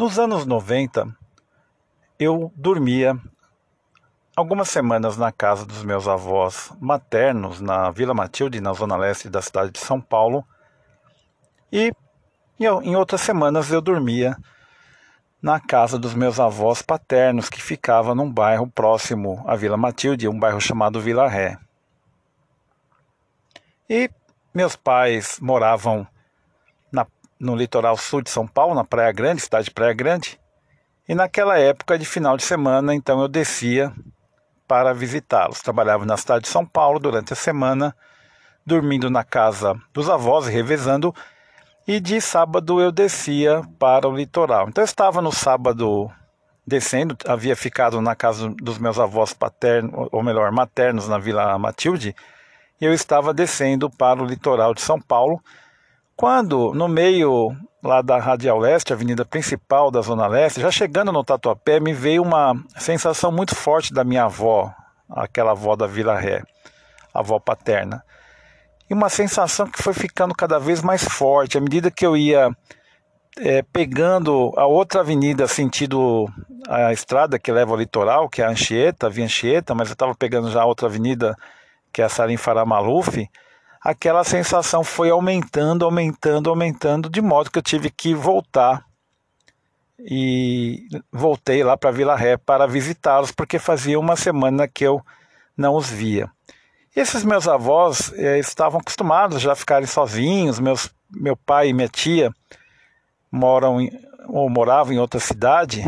Nos anos 90, eu dormia algumas semanas na casa dos meus avós maternos, na Vila Matilde, na zona leste da cidade de São Paulo, e em outras semanas eu dormia na casa dos meus avós paternos, que ficava num bairro próximo à Vila Matilde, um bairro chamado Vila Ré. E meus pais moravam no litoral sul de São Paulo, na Praia Grande, cidade de Praia Grande. E naquela época de final de semana, então eu descia para visitá-los. Trabalhava na cidade de São Paulo durante a semana, dormindo na casa dos avós e revezando e de sábado eu descia para o litoral. Então eu estava no sábado descendo, havia ficado na casa dos meus avós paternos, ou melhor, maternos na Vila Matilde, e eu estava descendo para o litoral de São Paulo, quando no meio lá da Radial Leste, avenida principal da Zona Leste, já chegando no Tatuapé, me veio uma sensação muito forte da minha avó, aquela avó da Vila Ré, avó paterna. E uma sensação que foi ficando cada vez mais forte. À medida que eu ia é, pegando a outra avenida sentido a estrada que leva ao litoral, que é a Anchieta, a Via Anchieta, mas eu estava pegando já a outra avenida que é a Salim Farah Maluf, aquela sensação foi aumentando, aumentando, aumentando, de modo que eu tive que voltar e voltei lá para Vila Ré para visitá-los, porque fazia uma semana que eu não os via. Esses meus avós eh, estavam acostumados já a ficarem sozinhos. Meus, meu pai e minha tia moram em, ou moravam em outra cidade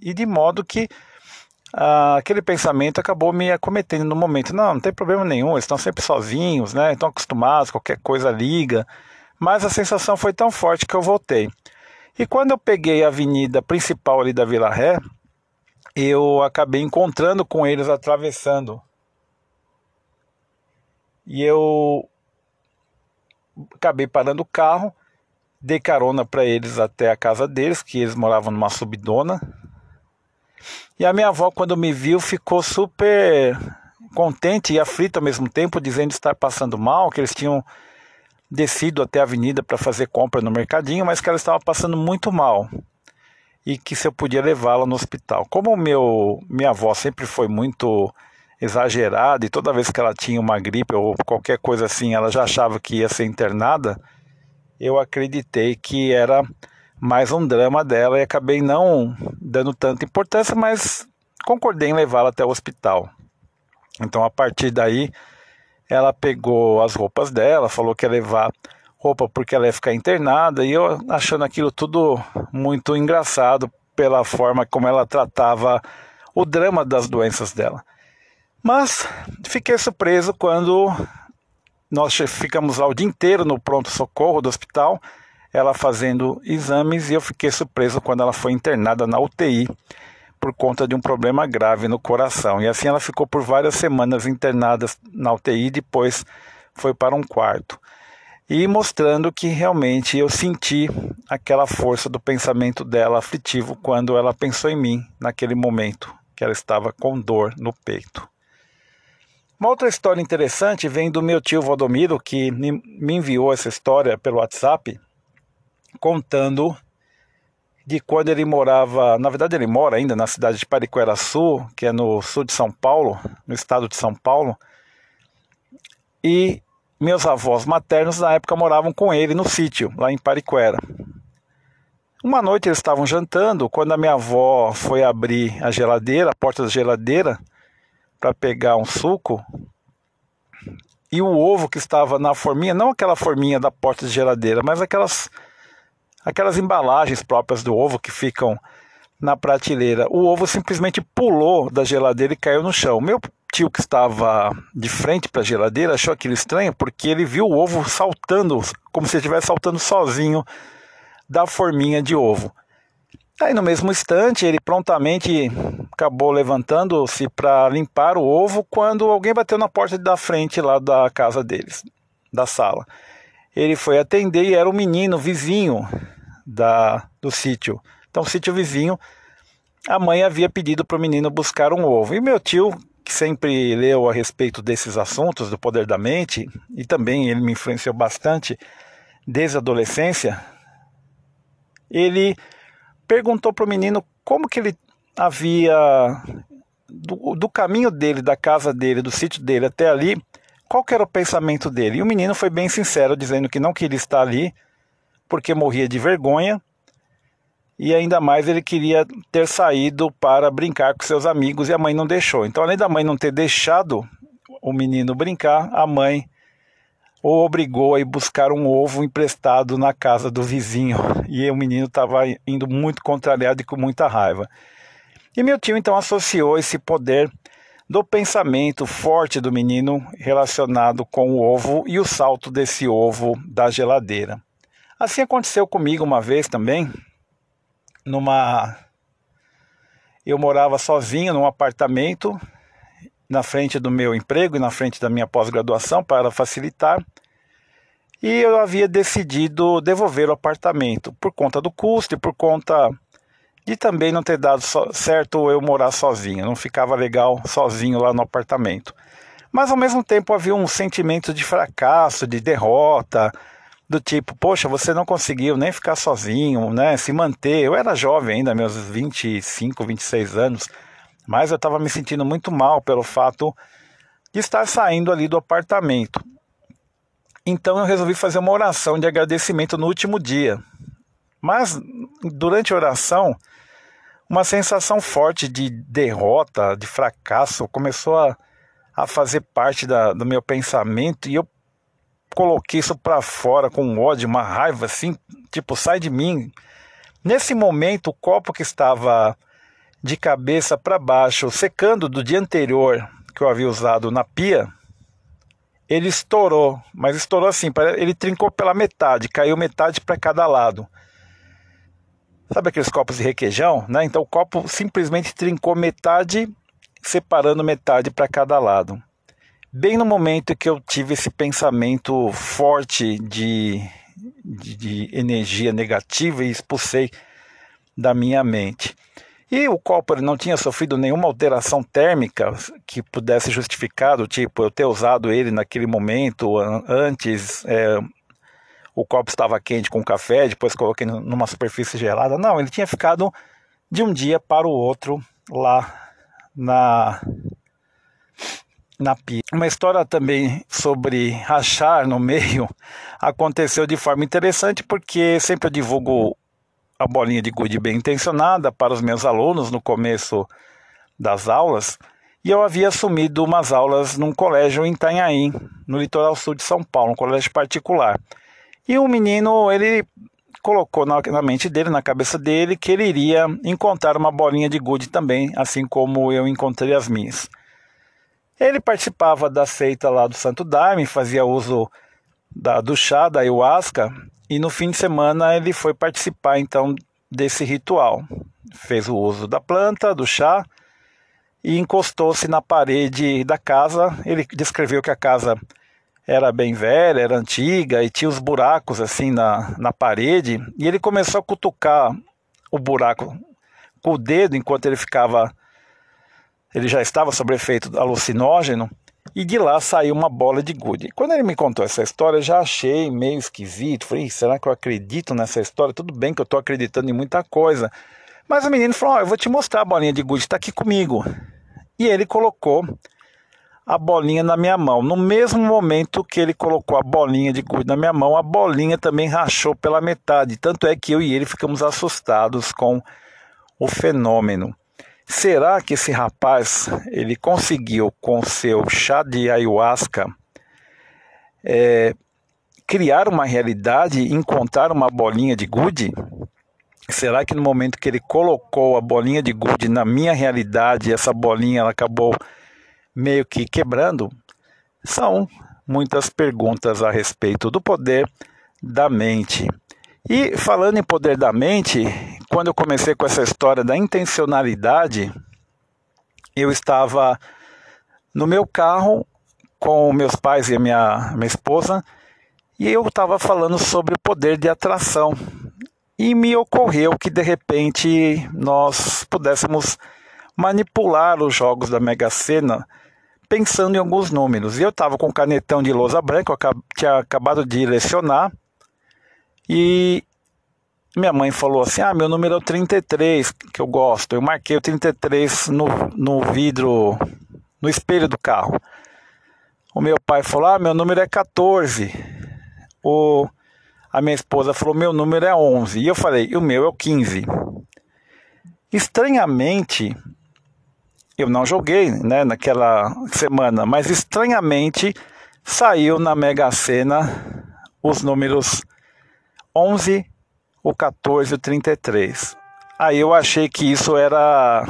e de modo que ah, aquele pensamento acabou me acometendo no momento. Não, não tem problema nenhum, eles estão sempre sozinhos, né? Estão acostumados, qualquer coisa liga. Mas a sensação foi tão forte que eu voltei. E quando eu peguei a avenida principal ali da Vila Ré, eu acabei encontrando com eles atravessando e eu acabei parando o carro, dei carona para eles até a casa deles, que eles moravam numa subdona. E a minha avó, quando me viu, ficou super contente e aflita ao mesmo tempo, dizendo estar passando mal, que eles tinham descido até a avenida para fazer compra no mercadinho, mas que ela estava passando muito mal e que se eu podia levá-la no hospital. Como meu minha avó sempre foi muito exagerada e toda vez que ela tinha uma gripe ou qualquer coisa assim, ela já achava que ia ser internada, eu acreditei que era mais um drama dela e acabei não dando tanta importância, mas concordei em levá-la até o hospital. Então a partir daí ela pegou as roupas dela, falou que ia levar roupa porque ela ia ficar internada e eu achando aquilo tudo muito engraçado pela forma como ela tratava o drama das doenças dela. Mas fiquei surpreso quando nós ficamos lá o dia inteiro no pronto-socorro do hospital, ela fazendo exames, e eu fiquei surpreso quando ela foi internada na UTI por conta de um problema grave no coração. E assim ela ficou por várias semanas internada na UTI, depois foi para um quarto. E mostrando que realmente eu senti aquela força do pensamento dela aflitivo quando ela pensou em mim naquele momento que ela estava com dor no peito. Uma outra história interessante vem do meu tio Valdomiro, que me enviou essa história pelo WhatsApp, contando de quando ele morava, na verdade ele mora ainda na cidade de Pariquera-Sul, que é no sul de São Paulo, no estado de São Paulo, e meus avós maternos na época moravam com ele no sítio, lá em Pariquera. Uma noite eles estavam jantando, quando a minha avó foi abrir a geladeira, a porta da geladeira, para pegar um suco e o ovo que estava na forminha, não aquela forminha da porta de geladeira, mas aquelas aquelas embalagens próprias do ovo que ficam na prateleira. O ovo simplesmente pulou da geladeira e caiu no chão. Meu tio que estava de frente para a geladeira achou aquilo estranho porque ele viu o ovo saltando, como se estivesse saltando sozinho da forminha de ovo. Aí no mesmo instante ele prontamente acabou levantando-se para limpar o ovo quando alguém bateu na porta da frente lá da casa deles, da sala. Ele foi atender e era um menino vizinho da, do sítio. Então, sítio vizinho, a mãe havia pedido para o menino buscar um ovo. E meu tio, que sempre leu a respeito desses assuntos do poder da mente, e também ele me influenciou bastante desde a adolescência, ele perguntou para o menino como que ele havia do, do, caminho dele, da casa dele, do sítio dele até ali, qual era o pensamento dele. E o menino foi bem sincero, dizendo que não queria estar ali porque morria de vergonha e ainda mais ele queria ter saído para brincar com seus amigos e a mãe não deixou. Então, além da mãe não ter deixado o menino brincar, a mãe o obrigou a ir buscar um ovo emprestado na casa do vizinho. E o menino estava indo muito contrariado e com muita raiva. E meu tio então associou esse poder do pensamento forte do menino relacionado com o ovo e o salto desse ovo da geladeira. Assim aconteceu comigo uma vez também, numa eu morava sozinho num apartamento na frente do meu emprego e na frente da minha pós-graduação para facilitar. E eu havia decidido devolver o apartamento por conta do custo e por conta de também não ter dado certo eu morar sozinho, não ficava legal sozinho lá no apartamento. Mas ao mesmo tempo havia um sentimento de fracasso, de derrota, do tipo, poxa, você não conseguiu nem ficar sozinho, né, se manter. Eu era jovem ainda, meus 25, 26 anos, mas eu estava me sentindo muito mal pelo fato de estar saindo ali do apartamento. Então eu resolvi fazer uma oração de agradecimento no último dia. Mas durante a oração, uma sensação forte de derrota, de fracasso, começou a, a fazer parte da, do meu pensamento e eu coloquei isso para fora com ódio, uma raiva assim, tipo, sai de mim. Nesse momento, o copo que estava de cabeça para baixo, secando do dia anterior que eu havia usado na pia, ele estourou, mas estourou assim, ele trincou pela metade, caiu metade para cada lado. Sabe aqueles copos de requeijão, né? Então o copo simplesmente trincou metade, separando metade para cada lado. Bem no momento que eu tive esse pensamento forte de, de, de energia negativa e expulsei da minha mente. E o copo não tinha sofrido nenhuma alteração térmica que pudesse justificar, tipo eu ter usado ele naquele momento, antes é, o copo estava quente com café, depois coloquei numa superfície gelada. Não, ele tinha ficado de um dia para o outro lá na na pia. Uma história também sobre rachar no meio aconteceu de forma interessante porque sempre eu divulgo a bolinha de gude bem intencionada para os meus alunos no começo das aulas e eu havia assumido umas aulas num colégio em Itanhaém, no litoral sul de São Paulo, um colégio particular. E o menino, ele colocou na, na mente dele, na cabeça dele, que ele iria encontrar uma bolinha de gude também, assim como eu encontrei as minhas. Ele participava da seita lá do Santo Daime, fazia uso da, do chá, da ayahuasca, e no fim de semana ele foi participar então desse ritual. Fez o uso da planta, do chá, e encostou-se na parede da casa. Ele descreveu que a casa era bem velha, era antiga e tinha os buracos assim na, na parede. E ele começou a cutucar o buraco com o dedo enquanto ele ficava ele já estava sob efeito alucinógeno e de lá saiu uma bola de gude. Quando ele me contou essa história, eu já achei meio esquisito. Falei, será que eu acredito nessa história? Tudo bem que eu estou acreditando em muita coisa. Mas o menino falou: oh, eu vou te mostrar a bolinha de gude, está aqui comigo. E ele colocou a bolinha na minha mão. No mesmo momento que ele colocou a bolinha de gude na minha mão, a bolinha também rachou pela metade. Tanto é que eu e ele ficamos assustados com o fenômeno. Será que esse rapaz ele conseguiu com seu chá de ayahuasca é, criar uma realidade e encontrar uma bolinha de gude? Será que no momento que ele colocou a bolinha de gude na minha realidade, essa bolinha ela acabou meio que quebrando? São muitas perguntas a respeito do poder da mente. E falando em poder da mente, quando eu comecei com essa história da intencionalidade, eu estava no meu carro com meus pais e a minha, minha esposa e eu estava falando sobre o poder de atração. E me ocorreu que de repente nós pudéssemos manipular os jogos da Mega Sena pensando em alguns números. E eu estava com um canetão de lousa branca, eu tinha acabado de lecionar, e minha mãe falou assim: Ah, meu número é o 33, que eu gosto. Eu marquei o 33 no, no vidro, no espelho do carro. O meu pai falou: Ah, meu número é 14. O, a minha esposa falou: Meu número é 11. E eu falei: O meu é o 15. Estranhamente, eu não joguei né, naquela semana, mas estranhamente saiu na Mega Sena os números 11, o 14 e o 33. Aí eu achei que isso era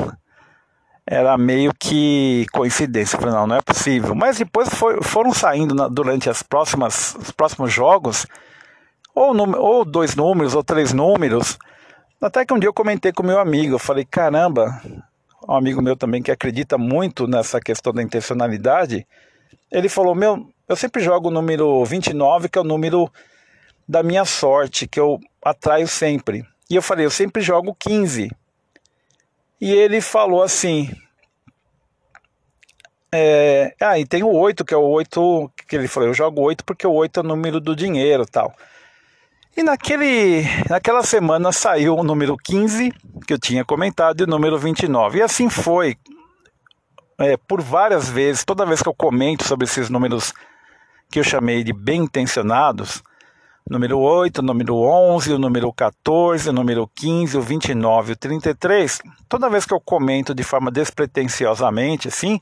era meio que coincidência. falei, não, não é possível. Mas depois foi, foram saindo na, durante as próximas, os próximos jogos, ou, ou dois números, ou três números. Até que um dia eu comentei com meu amigo, eu falei, caramba, um amigo meu também que acredita muito nessa questão da intencionalidade, ele falou, meu, eu sempre jogo o número 29, que é o número da minha sorte, que eu atraio sempre. E eu falei, eu sempre jogo 15. E ele falou assim. É, ah, e tem o 8, que é o 8, que ele falou, eu jogo 8 porque o 8 é o número do dinheiro tal. E naquele, naquela semana saiu o número 15, que eu tinha comentado, e o número 29. E assim foi. É, por várias vezes, toda vez que eu comento sobre esses números que eu chamei de bem intencionados, número 8, o número 11, o número 14, o número 15, o 29 o 33, toda vez que eu comento de forma despretensiosamente assim,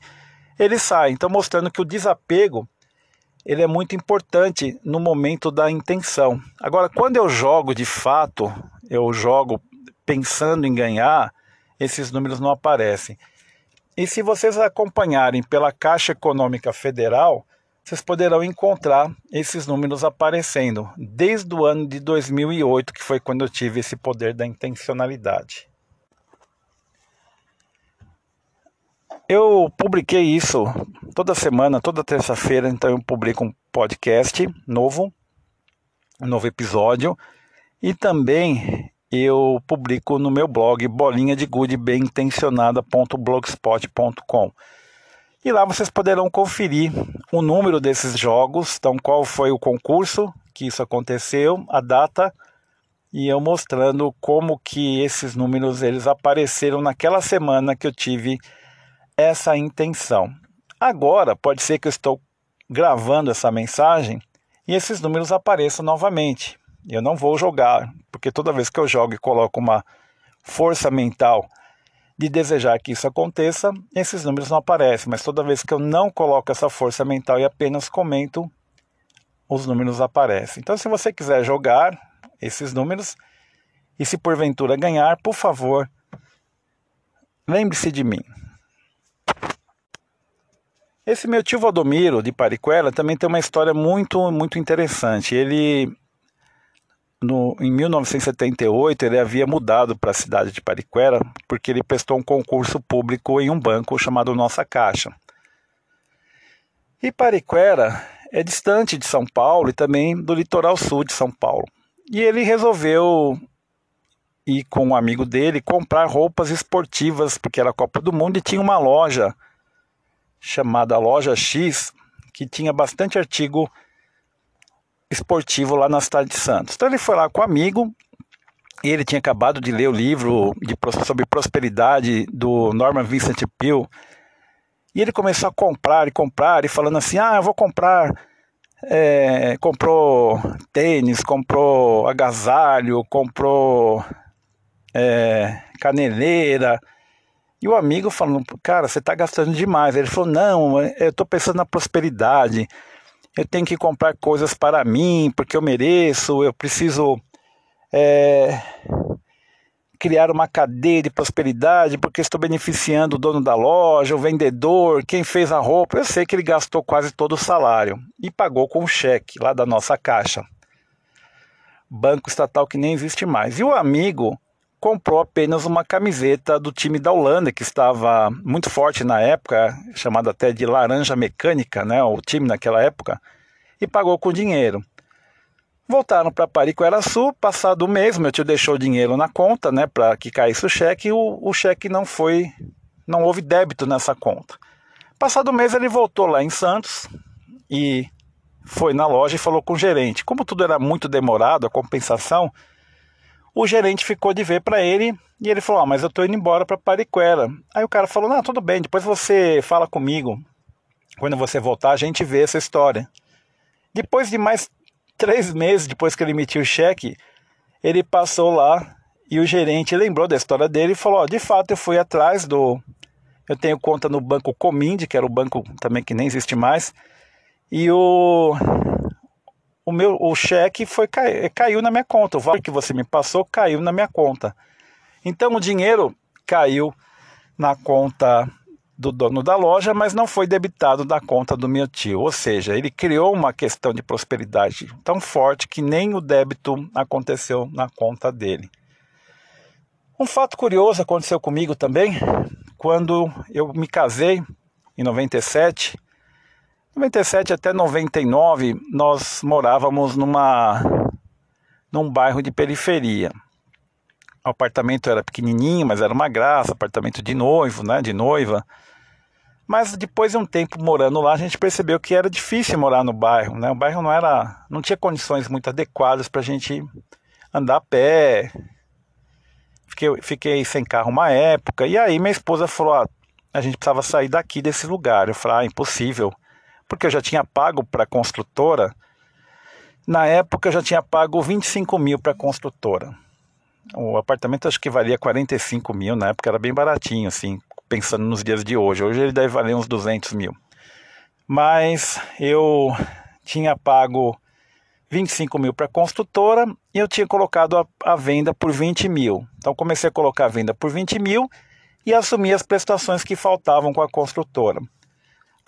ele sai. Então mostrando que o desapego ele é muito importante no momento da intenção. Agora, quando eu jogo de fato, eu jogo pensando em ganhar, esses números não aparecem. E se vocês acompanharem pela Caixa Econômica Federal, vocês poderão encontrar esses números aparecendo desde o ano de 2008, que foi quando eu tive esse poder da intencionalidade. Eu publiquei isso toda semana, toda terça-feira, então eu publico um podcast novo, um novo episódio, e também eu publico no meu blog bolinha de gude bem intencionada.blogspot.com. E lá vocês poderão conferir o número desses jogos, então qual foi o concurso que isso aconteceu, a data e eu mostrando como que esses números eles apareceram naquela semana que eu tive essa intenção. Agora pode ser que eu estou gravando essa mensagem e esses números apareçam novamente. Eu não vou jogar, porque toda vez que eu jogo e coloco uma força mental de desejar que isso aconteça, esses números não aparecem, mas toda vez que eu não coloco essa força mental e apenas comento, os números aparecem. Então, se você quiser jogar esses números e se porventura ganhar, por favor, lembre-se de mim. Esse meu tio Valdomiro de Pariquela também tem uma história muito, muito interessante. Ele no, em 1978 ele havia mudado para a cidade de Pariquera porque ele prestou um concurso público em um banco chamado Nossa Caixa. E Pariquera é distante de São Paulo e também do litoral sul de São Paulo. E ele resolveu ir com um amigo dele comprar roupas esportivas, porque era Copa do Mundo e tinha uma loja chamada Loja X que tinha bastante artigo esportivo lá na cidade de Santos. Então ele foi lá com um amigo, e ele tinha acabado de ler o livro de, sobre prosperidade do Norman Vincent Peale, e ele começou a comprar e comprar, e falando assim, ah, eu vou comprar, é, comprou tênis, comprou agasalho, comprou é, caneleira, e o amigo falando, cara, você está gastando demais. Ele falou, não, eu estou pensando na prosperidade eu tenho que comprar coisas para mim, porque eu mereço, eu preciso é, criar uma cadeia de prosperidade, porque estou beneficiando o dono da loja, o vendedor, quem fez a roupa. Eu sei que ele gastou quase todo o salário e pagou com cheque lá da nossa caixa. Banco estatal que nem existe mais. E o amigo comprou apenas uma camiseta do time da Holanda, que estava muito forte na época, chamado até de Laranja Mecânica, né, o time naquela época, e pagou com dinheiro. Voltaram para Pariqueraçu, passado o mês, meu tio deixou o dinheiro na conta, né, para que caísse o cheque, e o, o cheque não foi, não houve débito nessa conta. Passado o mês ele voltou lá em Santos e foi na loja e falou com o gerente. Como tudo era muito demorado, a compensação, o gerente ficou de ver para ele e ele falou: ah, mas eu tô indo embora para Pariquera. Aí o cara falou: não, tudo bem, depois você fala comigo. Quando você voltar, a gente vê essa história. Depois de mais três meses depois que ele emitiu o cheque, ele passou lá e o gerente lembrou da história dele e falou: de fato, eu fui atrás do. Eu tenho conta no banco Cominde, que era o banco também que nem existe mais, e o o meu o cheque foi caiu na minha conta. O valor que você me passou caiu na minha conta. Então o dinheiro caiu na conta do dono da loja, mas não foi debitado da conta do meu tio. Ou seja, ele criou uma questão de prosperidade tão forte que nem o débito aconteceu na conta dele. Um fato curioso aconteceu comigo também quando eu me casei em 97. 97 até 99 nós morávamos numa num bairro de periferia. O apartamento era pequenininho, mas era uma graça, apartamento de noivo, né, de noiva. Mas depois de um tempo morando lá, a gente percebeu que era difícil morar no bairro, né? O bairro não era, não tinha condições muito adequadas para a gente andar a pé. Fiquei, fiquei sem carro uma época e aí minha esposa falou: ah, a gente precisava sair daqui desse lugar. Eu falei: ah, impossível, porque eu já tinha pago para a construtora. Na época eu já tinha pago 25 mil para a construtora. O apartamento acho que valia 45 mil, na época era bem baratinho, assim, pensando nos dias de hoje. Hoje ele deve valer uns 200 mil. Mas eu tinha pago 25 mil para a construtora e eu tinha colocado a, a, venda por 20 mil. Então comecei a colocar a venda por 20 mil e assumi as prestações que faltavam com a construtora.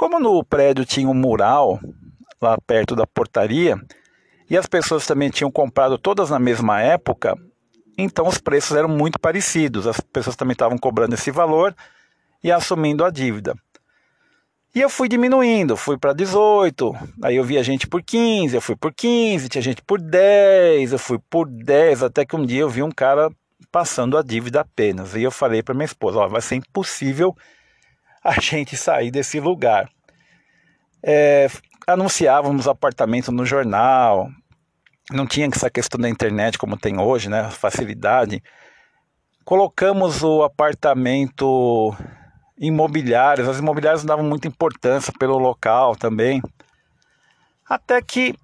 Como no prédio tinha um mural lá perto da portaria e as pessoas também tinham comprado todas na mesma época, então os preços eram muito parecidos. As pessoas também estavam cobrando esse valor e assumindo a dívida. E eu fui diminuindo, fui para 18, aí eu via gente por 15, eu fui por 15, tinha gente por 10, eu fui por 10, até que um dia eu vi um cara passando a dívida apenas. E eu falei para minha esposa: ó, vai ser impossível a gente sair desse lugar. É, anunciávamos apartamento no jornal, não tinha essa questão da internet como tem hoje, né? Facilidade. Colocamos o apartamento imobiliários, as imobiliárias davam muita importância pelo local também. Até que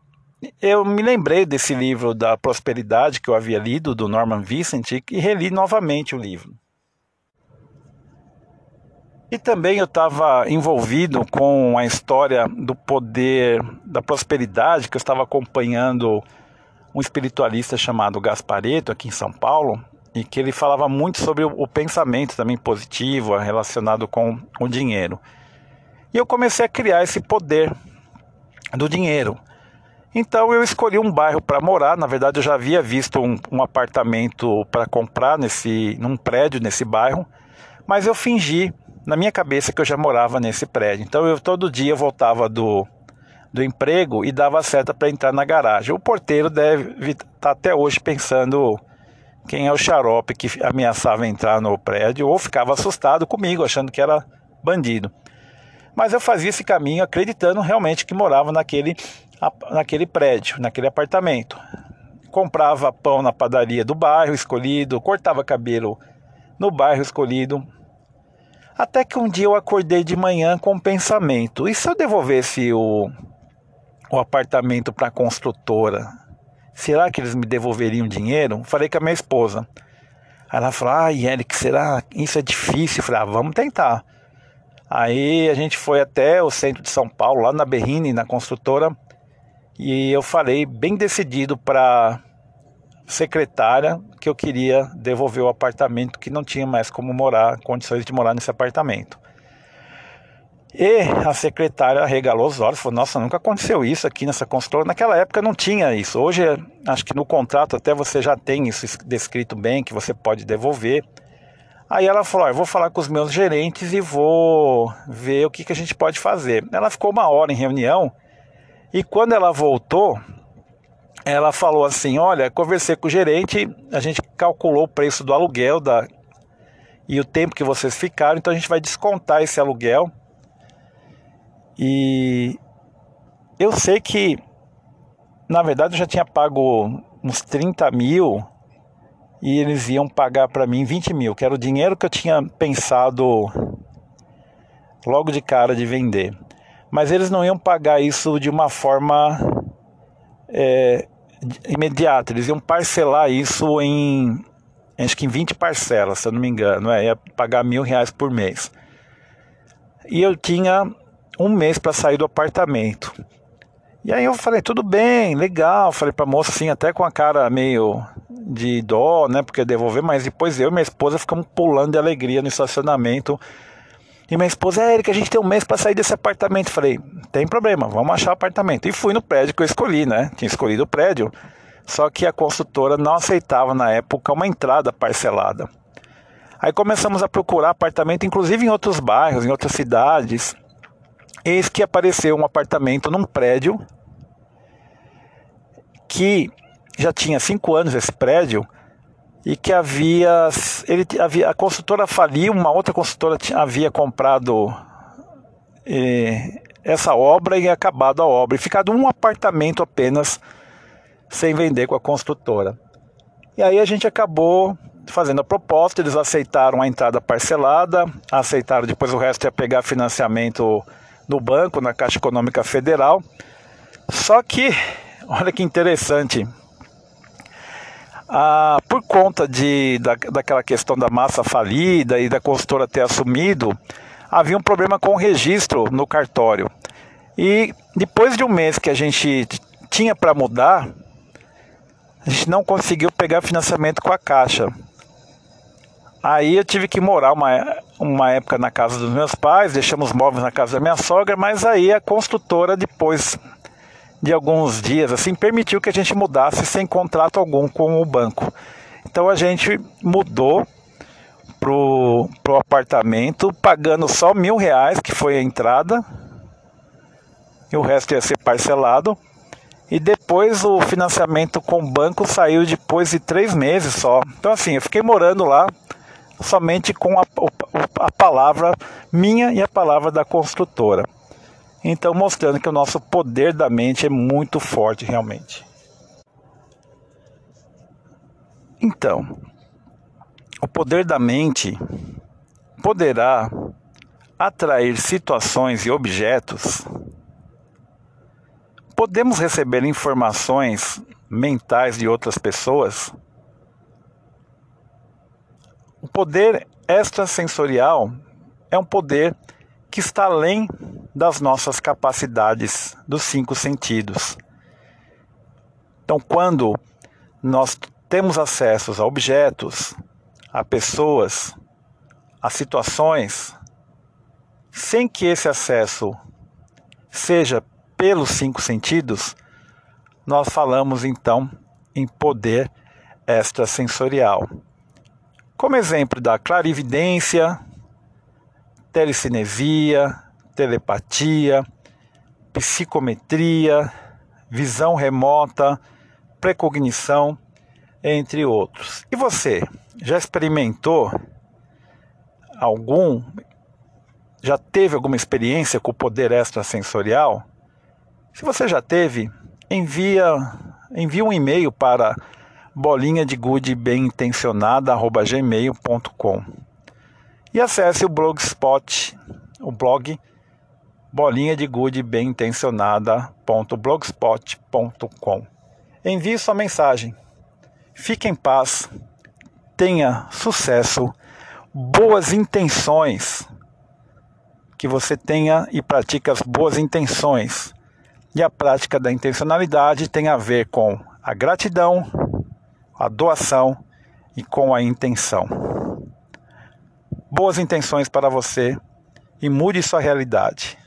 eu me lembrei desse livro da prosperidade que eu havia lido, do Norman Vincent, e reli novamente o livro. E também eu estava envolvido com a história do poder da prosperidade, que eu estava acompanhando um espiritualista chamado Gaspareto aqui em São Paulo, e que ele falava muito sobre o, pensamento também positivo relacionado com o dinheiro. E eu comecei a criar esse poder do dinheiro. Então eu escolhi um bairro para morar. Na verdade, eu já havia visto um, um apartamento para comprar nesse, num prédio nesse bairro, mas eu fingi na minha cabeça que eu já morava nesse prédio. Então eu todo dia voltava do, do emprego e dava seta para entrar na garagem. O porteiro deve estar tá até hoje pensando quem é o xarope que ameaçava entrar no prédio ou ficava assustado comigo, achando que era bandido. Mas eu fazia esse caminho acreditando realmente que morava naquele, naquele prédio, naquele apartamento. Comprava pão na padaria do bairro escolhido, cortava cabelo no bairro escolhido. Até que um dia eu acordei de manhã com um pensamento: e se eu devolvesse o, o apartamento para a construtora? será que eles me devolveriam dinheiro? Falei com a minha esposa. Ela falou, ai Eric, será? Isso é difícil. Eu falei, ah, vamos tentar. Aí a gente foi até o centro de São Paulo, lá na Berrine, na construtora, e eu falei bem decidido para secretária que eu queria devolver o apartamento, que não tinha mais como morar, condições de morar nesse apartamento. E a secretária regalou os olhos, falou: Nossa, nunca aconteceu isso aqui nessa construtora. Naquela época não tinha isso. Hoje, acho que no contrato até você já tem isso descrito bem, que você pode devolver. Aí ela falou: Eu vou falar com os meus gerentes e vou ver o que, que a gente pode fazer. Ela ficou uma hora em reunião e quando ela voltou, ela falou assim: Olha, conversei com o gerente, a gente calculou o preço do aluguel da, e o tempo que vocês ficaram, então a gente vai descontar esse aluguel e eu sei que, na verdade, eu já tinha pago uns 30 mil e eles iam pagar para mim 20 mil, que era o dinheiro que eu tinha pensado logo de cara de vender. Mas eles não iam pagar isso de uma forma é, imediata, eles iam parcelar isso em acho que em 20 parcelas, se eu não me engano, é, ia pagar mil reais por mês. E eu tinha um mês para sair do apartamento. E aí eu falei, tudo bem, legal. Falei pra moça assim, até com a cara meio de dó, né? Porque devolver, mas depois eu e minha esposa ficamos pulando de alegria no estacionamento. E minha esposa, é, que a gente tem um mês para sair desse apartamento. Falei, tem problema, vamos achar apartamento. E fui no prédio que eu escolhi, né? Tinha escolhido o prédio. Só que a construtora não aceitava na época uma entrada parcelada. Aí começamos a procurar apartamento, inclusive em outros bairros, em outras cidades. Eis que apareceu um apartamento num prédio que já tinha cinco anos esse prédio e que havia ele havia a construtora faliu, uma outra construtora tinha, havia comprado eh, essa obra e acabado a obra e ficado um apartamento apenas sem vender com a construtora. E aí a gente acabou fazendo a proposta, eles aceitaram a entrada parcelada, aceitaram depois o resto ia pegar financiamento no banco, na Caixa Econômica Federal. Só que, olha que interessante, ah, por conta de, da, daquela questão da massa falida e da consultora ter assumido, havia um problema com o registro no cartório. E depois de um mês que a gente tinha para mudar, a gente não conseguiu pegar financiamento com a Caixa. Aí eu tive que morar uma, uma época na casa dos meus pais, deixamos móveis na casa da minha sogra, mas aí a construtora, depois de alguns dias, assim, permitiu que a gente mudasse sem contrato algum com o banco. Então a gente mudou pro, pro apartamento, pagando só mil reais, que foi a entrada, e o resto ia ser parcelado. E depois o financiamento com o banco saiu depois de três meses só. Então assim, eu fiquei morando lá somente com a, a palavra minha e a palavra da construtora. Então, mostrando que o nosso poder da mente é muito forte realmente. Então, o poder da mente poderá atrair situações e objetos. Podemos receber informações mentais de outras pessoas. O poder extrasensorial é um poder que está além das nossas capacidades dos cinco sentidos. Então, quando nós temos acesso a objetos, a pessoas, a situações, sem que esse acesso seja pelos cinco sentidos, nós falamos então em poder extrasensorial. Como exemplo da clarividência, telecinesia, telepatia, psicometria, visão remota, precognição, entre outros. E você, já experimentou algum, já teve alguma experiência com o poder extrasensorial? Se você já teve, envia, envia um e-mail para bolinha de gude bem intencionada gmail.com e acesse o blogspot, o blog bolinha de gude bem intencionada.blogspot.com. Envie sua mensagem. Fique em paz. Tenha sucesso. Boas intenções. Que você tenha e pratique as boas intenções. E a prática da intencionalidade tem a ver com a gratidão, a doação e com a intenção boas intenções para você e mude sua realidade.